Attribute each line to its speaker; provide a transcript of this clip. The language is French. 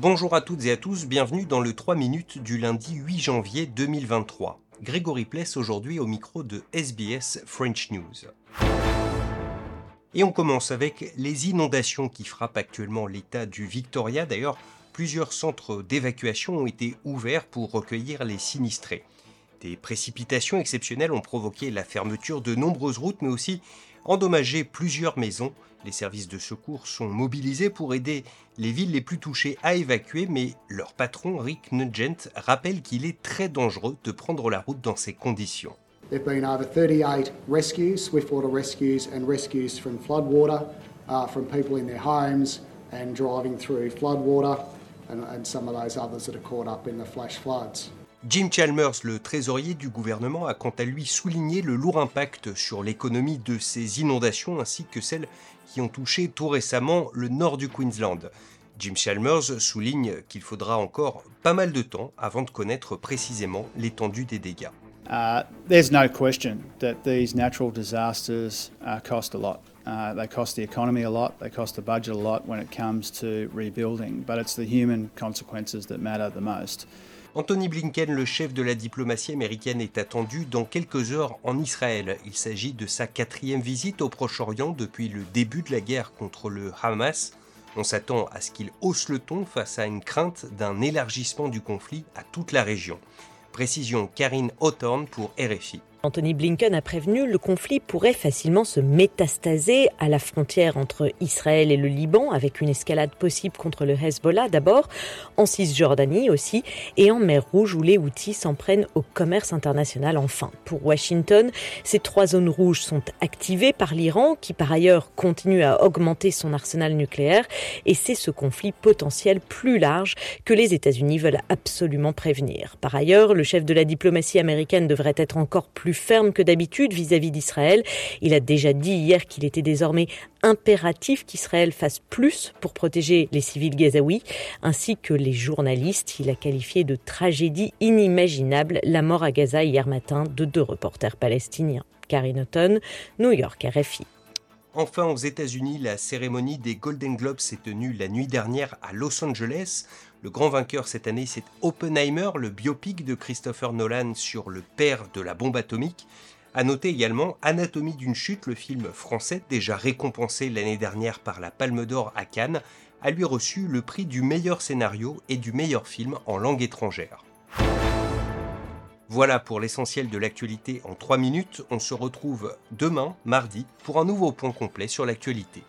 Speaker 1: Bonjour à toutes et à tous, bienvenue dans le 3 minutes du lundi 8 janvier 2023. Grégory Pless aujourd'hui au micro de SBS French News. Et on commence avec les inondations qui frappent actuellement l'état du Victoria. D'ailleurs, plusieurs centres d'évacuation ont été ouverts pour recueillir les sinistrés. Des précipitations exceptionnelles ont provoqué la fermeture de nombreuses routes, mais aussi endommagé plusieurs maisons. Les services de secours sont mobilisés pour aider les villes les plus touchées à évacuer, mais leur patron Rick Nugent rappelle qu'il est très dangereux de prendre la route dans ces conditions.
Speaker 2: There have been over 38 rescues, swiftwater rescues, and rescues from floodwater, uh, from people in their homes and driving through floodwater, and, and some of those others that are caught up in the flash floods.
Speaker 1: Jim Chalmers, le trésorier du gouvernement, a quant à lui souligné le lourd impact sur l'économie de ces inondations ainsi que celles qui ont touché tout récemment le nord du Queensland. Jim Chalmers souligne qu'il faudra encore pas mal de temps avant de connaître précisément l'étendue des dégâts.
Speaker 3: Uh, there's no question that these natural disasters uh, cost a lot. Uh, they cost the economy a lot, they cost the budget a lot when it comes to rebuilding, but it's the human consequences that matter the most.
Speaker 1: Anthony Blinken, le chef de la diplomatie américaine, est attendu dans quelques heures en Israël. Il s'agit de sa quatrième visite au Proche-Orient depuis le début de la guerre contre le Hamas. On s'attend à ce qu'il hausse le ton face à une crainte d'un élargissement du conflit à toute la région. Précision Karine Hawthorne pour RFI.
Speaker 4: Anthony Blinken a prévenu, le conflit pourrait facilement se métastaser à la frontière entre Israël et le Liban, avec une escalade possible contre le Hezbollah d'abord, en Cisjordanie aussi, et en mer Rouge où les Houthis s'en prennent au commerce international enfin. Pour Washington, ces trois zones rouges sont activées par l'Iran, qui par ailleurs continue à augmenter son arsenal nucléaire, et c'est ce conflit potentiel plus large que les États-Unis veulent absolument prévenir. Par ailleurs, le chef de la diplomatie américaine devrait être encore plus ferme que d'habitude vis-à-vis d'Israël. Il a déjà dit hier qu'il était désormais impératif qu'Israël fasse plus pour protéger les civils gazaouis, ainsi que les journalistes. Il a qualifié de tragédie inimaginable la mort à Gaza hier matin de deux reporters palestiniens. Karine Houghton, New York RFI.
Speaker 1: Enfin, aux États-Unis, la cérémonie des Golden Globes s'est tenue la nuit dernière à Los Angeles. Le grand vainqueur cette année, c'est Oppenheimer, le biopic de Christopher Nolan sur le père de la bombe atomique. À noter également Anatomie d'une chute, le film français déjà récompensé l'année dernière par la Palme d'Or à Cannes, a lui reçu le prix du meilleur scénario et du meilleur film en langue étrangère. Voilà pour l'essentiel de l'actualité en 3 minutes. On se retrouve demain, mardi, pour un nouveau point complet sur l'actualité.